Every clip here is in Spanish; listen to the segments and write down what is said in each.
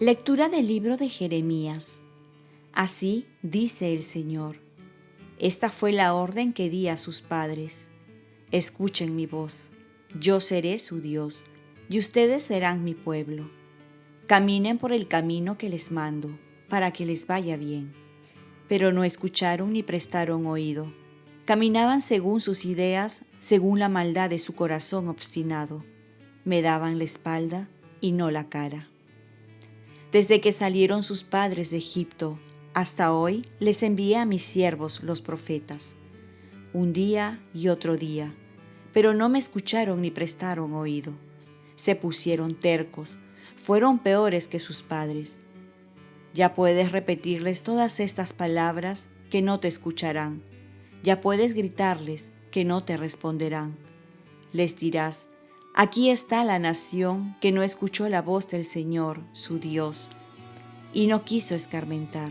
Lectura del libro de Jeremías. Así dice el Señor. Esta fue la orden que di a sus padres. Escuchen mi voz. Yo seré su Dios, y ustedes serán mi pueblo. Caminen por el camino que les mando, para que les vaya bien. Pero no escucharon ni prestaron oído. Caminaban según sus ideas, según la maldad de su corazón obstinado. Me daban la espalda y no la cara. Desde que salieron sus padres de Egipto hasta hoy les envié a mis siervos los profetas, un día y otro día, pero no me escucharon ni prestaron oído. Se pusieron tercos, fueron peores que sus padres. Ya puedes repetirles todas estas palabras que no te escucharán. Ya puedes gritarles que no te responderán. Les dirás, Aquí está la nación que no escuchó la voz del Señor, su Dios, y no quiso escarmentar.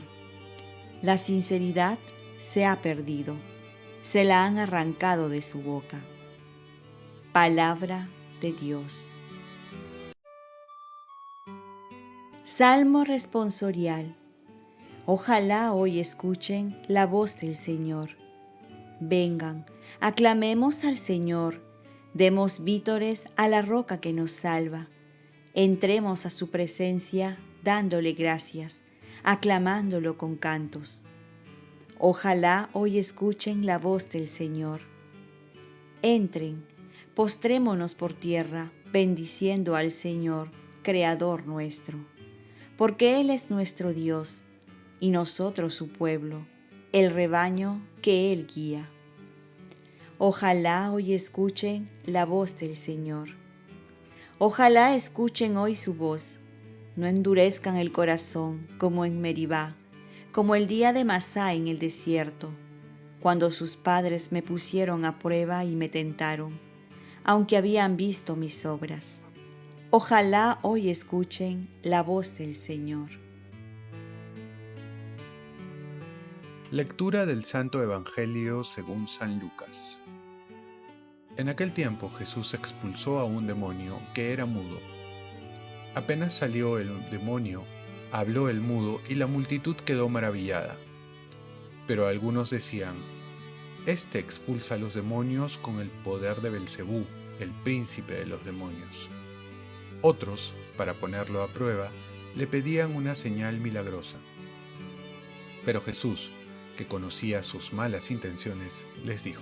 La sinceridad se ha perdido, se la han arrancado de su boca. Palabra de Dios. Salmo responsorial. Ojalá hoy escuchen la voz del Señor. Vengan, aclamemos al Señor Demos vítores a la roca que nos salva. Entremos a su presencia dándole gracias, aclamándolo con cantos. Ojalá hoy escuchen la voz del Señor. Entren, postrémonos por tierra, bendiciendo al Señor, Creador nuestro, porque Él es nuestro Dios y nosotros su pueblo, el rebaño que Él guía. Ojalá hoy escuchen la voz del Señor. Ojalá escuchen hoy su voz. No endurezcan el corazón como en Meribá, como el día de Masá en el desierto, cuando sus padres me pusieron a prueba y me tentaron, aunque habían visto mis obras. Ojalá hoy escuchen la voz del Señor. Lectura del Santo Evangelio según San Lucas. En aquel tiempo Jesús expulsó a un demonio que era mudo. Apenas salió el demonio, habló el mudo y la multitud quedó maravillada. Pero algunos decían, Este expulsa a los demonios con el poder de Belcebú, el príncipe de los demonios. Otros, para ponerlo a prueba, le pedían una señal milagrosa. Pero Jesús, que conocía sus malas intenciones, les dijo,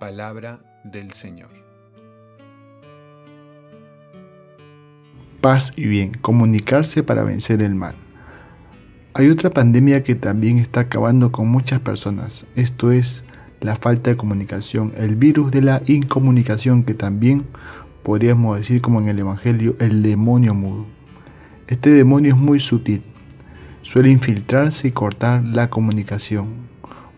Palabra del Señor. Paz y bien, comunicarse para vencer el mal. Hay otra pandemia que también está acabando con muchas personas. Esto es la falta de comunicación, el virus de la incomunicación que también podríamos decir como en el Evangelio el demonio mudo. Este demonio es muy sutil, suele infiltrarse y cortar la comunicación.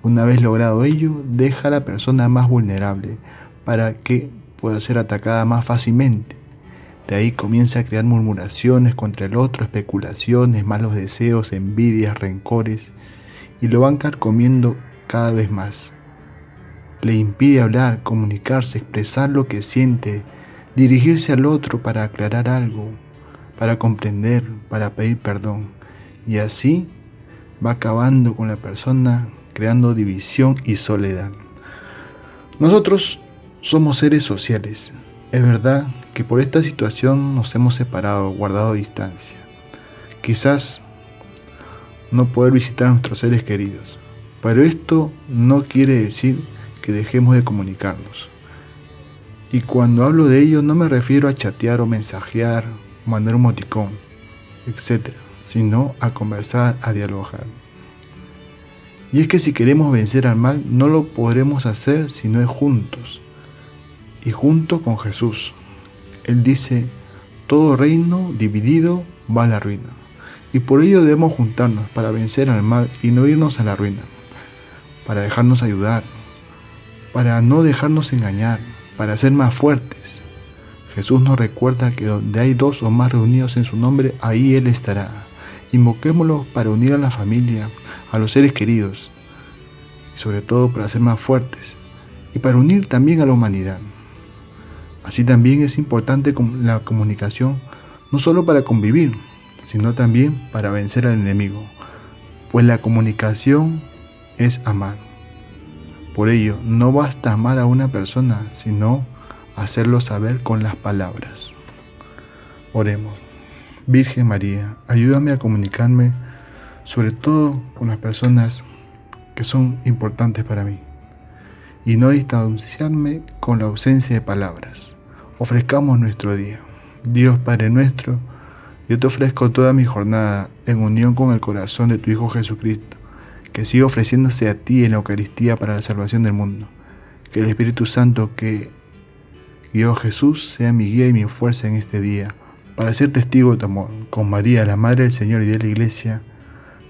Una vez logrado ello, deja a la persona más vulnerable para que pueda ser atacada más fácilmente. De ahí comienza a crear murmuraciones contra el otro, especulaciones, malos deseos, envidias, rencores, y lo van carcomiendo cada vez más. Le impide hablar, comunicarse, expresar lo que siente, dirigirse al otro para aclarar algo, para comprender, para pedir perdón. Y así va acabando con la persona creando división y soledad. Nosotros somos seres sociales. Es verdad que por esta situación nos hemos separado, guardado distancia. quizás no poder visitar a nuestros seres queridos. Pero esto no quiere decir que dejemos de comunicarnos. Y cuando hablo de ello no me refiero a chatear o mensajear, mandar un moticón, etc., sino a conversar, a dialogar. Y es que si queremos vencer al mal, no lo podremos hacer si no es juntos. Y junto con Jesús. Él dice, todo reino dividido va a la ruina. Y por ello debemos juntarnos para vencer al mal y no irnos a la ruina. Para dejarnos ayudar. Para no dejarnos engañar. Para ser más fuertes. Jesús nos recuerda que donde hay dos o más reunidos en su nombre, ahí Él estará. Invoquémoslo para unir a la familia, a los seres queridos, y sobre todo para ser más fuertes, y para unir también a la humanidad. Así también es importante la comunicación, no solo para convivir, sino también para vencer al enemigo, pues la comunicación es amar. Por ello, no basta amar a una persona, sino hacerlo saber con las palabras. Oremos. Virgen María, ayúdame a comunicarme sobre todo con las personas que son importantes para mí y no distanciarme con la ausencia de palabras. Ofrezcamos nuestro día. Dios Padre nuestro, yo te ofrezco toda mi jornada en unión con el corazón de tu Hijo Jesucristo, que sigue ofreciéndose a ti en la Eucaristía para la salvación del mundo. Que el Espíritu Santo que guió a Jesús sea mi guía y mi fuerza en este día para ser testigo de tu amor, con María, la Madre del Señor y de la Iglesia,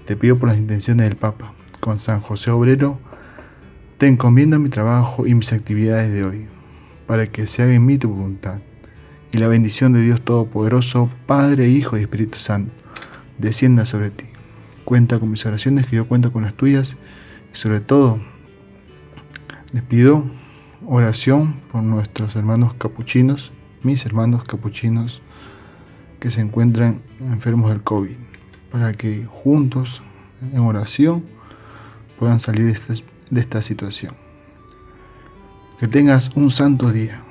te pido por las intenciones del Papa, con San José Obrero, te encomiendo mi trabajo y mis actividades de hoy, para que se haga en mí tu voluntad. Y la bendición de Dios Todopoderoso, Padre, Hijo y Espíritu Santo, descienda sobre ti. Cuenta con mis oraciones, que yo cuento con las tuyas, y sobre todo, les pido oración por nuestros hermanos capuchinos, mis hermanos capuchinos, que se encuentran enfermos del COVID, para que juntos, en oración, puedan salir de esta, situación. Que tengas un santo día.